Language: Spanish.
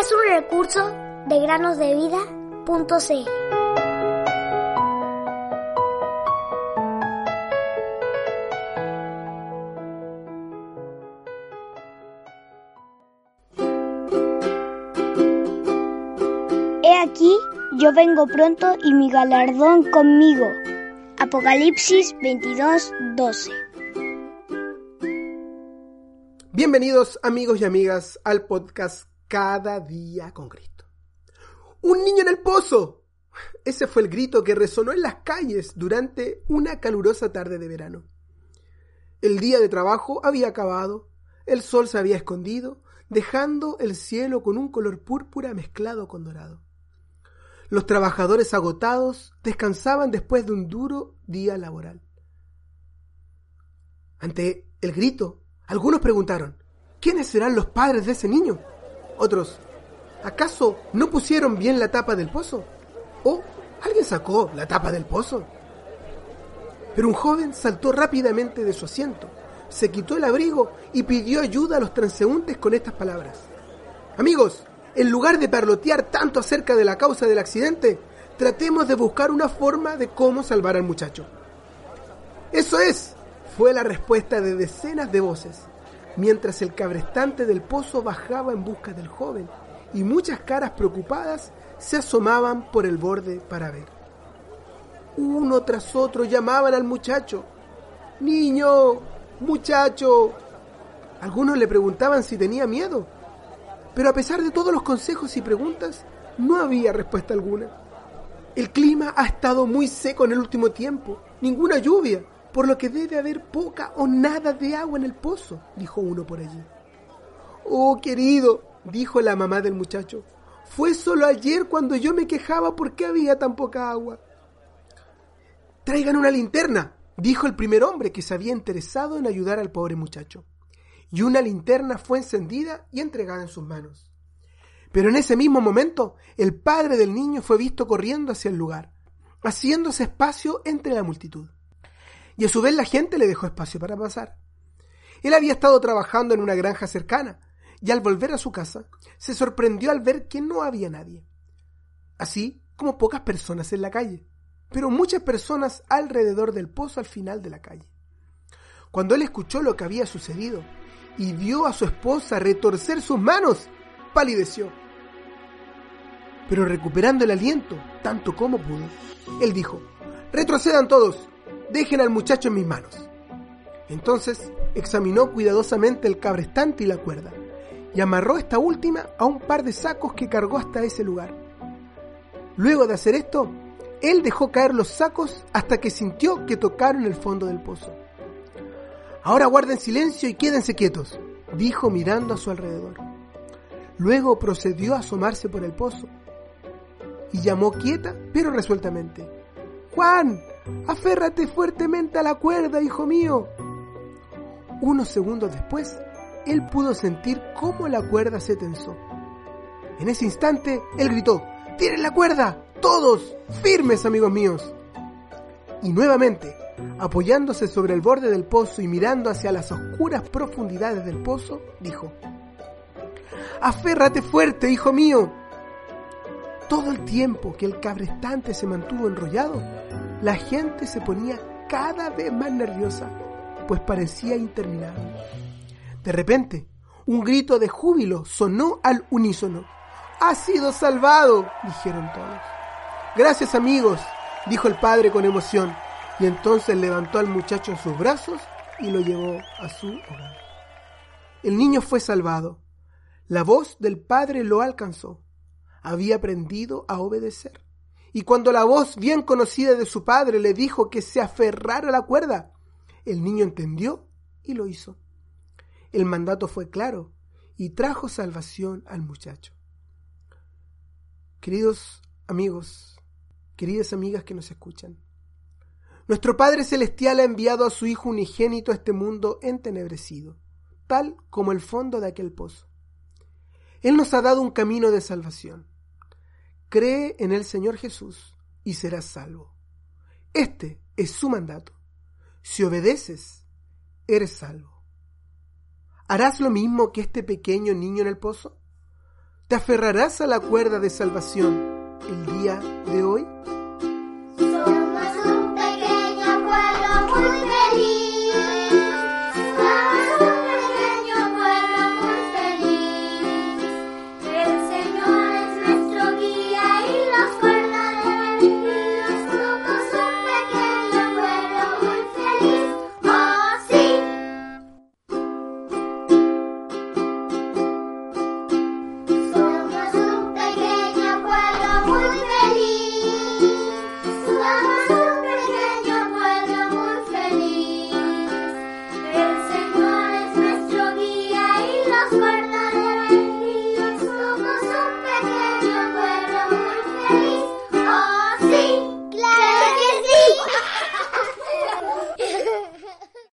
es un recurso de granosdevida.cl. Aquí, yo vengo pronto y mi galardón conmigo. Apocalipsis 22, 12. Bienvenidos amigos y amigas al podcast Cada día con Cristo. ¡Un niño en el pozo! Ese fue el grito que resonó en las calles durante una calurosa tarde de verano. El día de trabajo había acabado, el sol se había escondido, dejando el cielo con un color púrpura mezclado con dorado. Los trabajadores agotados descansaban después de un duro día laboral. Ante el grito, algunos preguntaron, ¿quiénes serán los padres de ese niño? Otros, ¿acaso no pusieron bien la tapa del pozo? ¿O alguien sacó la tapa del pozo? Pero un joven saltó rápidamente de su asiento, se quitó el abrigo y pidió ayuda a los transeúntes con estas palabras. Amigos, en lugar de parlotear tanto acerca de la causa del accidente, tratemos de buscar una forma de cómo salvar al muchacho. Eso es, fue la respuesta de decenas de voces, mientras el cabrestante del pozo bajaba en busca del joven y muchas caras preocupadas se asomaban por el borde para ver. Uno tras otro llamaban al muchacho. Niño, muchacho. Algunos le preguntaban si tenía miedo pero a pesar de todos los consejos y preguntas, no había respuesta alguna. El clima ha estado muy seco en el último tiempo, ninguna lluvia, por lo que debe haber poca o nada de agua en el pozo, dijo uno por allí. Oh, querido, dijo la mamá del muchacho, fue solo ayer cuando yo me quejaba porque había tan poca agua. Traigan una linterna, dijo el primer hombre que se había interesado en ayudar al pobre muchacho y una linterna fue encendida y entregada en sus manos. Pero en ese mismo momento, el padre del niño fue visto corriendo hacia el lugar, haciéndose espacio entre la multitud. Y a su vez la gente le dejó espacio para pasar. Él había estado trabajando en una granja cercana, y al volver a su casa, se sorprendió al ver que no había nadie. Así como pocas personas en la calle, pero muchas personas alrededor del pozo al final de la calle. Cuando él escuchó lo que había sucedido, y vio a su esposa retorcer sus manos, palideció. Pero recuperando el aliento, tanto como pudo, él dijo, retrocedan todos, dejen al muchacho en mis manos. Entonces examinó cuidadosamente el cabrestante y la cuerda, y amarró esta última a un par de sacos que cargó hasta ese lugar. Luego de hacer esto, él dejó caer los sacos hasta que sintió que tocaron el fondo del pozo. Ahora guarden silencio y quédense quietos, dijo mirando a su alrededor. Luego procedió a asomarse por el pozo y llamó quieta pero resueltamente. Juan, aférrate fuertemente a la cuerda, hijo mío. Unos segundos después, él pudo sentir cómo la cuerda se tensó. En ese instante, él gritó, ¡Tiren la cuerda! ¡Todos! ¡Firmes, amigos míos! Y nuevamente, apoyándose sobre el borde del pozo y mirando hacia las oscuras profundidades del pozo, dijo, Aférrate fuerte, hijo mío. Todo el tiempo que el cabrestante se mantuvo enrollado, la gente se ponía cada vez más nerviosa, pues parecía interminable. De repente, un grito de júbilo sonó al unísono. ¡Ha sido salvado! dijeron todos. Gracias amigos, dijo el padre con emoción y entonces levantó al muchacho en sus brazos y lo llevó a su hogar. El niño fue salvado. La voz del padre lo alcanzó. Había aprendido a obedecer. Y cuando la voz bien conocida de su padre le dijo que se aferrara a la cuerda, el niño entendió y lo hizo. El mandato fue claro y trajo salvación al muchacho. Queridos amigos, queridas amigas que nos escuchan, nuestro Padre Celestial ha enviado a su Hijo unigénito a este mundo entenebrecido, tal como el fondo de aquel pozo. Él nos ha dado un camino de salvación. Cree en el Señor Jesús y serás salvo. Este es su mandato. Si obedeces, eres salvo. ¿Harás lo mismo que este pequeño niño en el pozo? ¿Te aferrarás a la cuerda de salvación el día de hoy?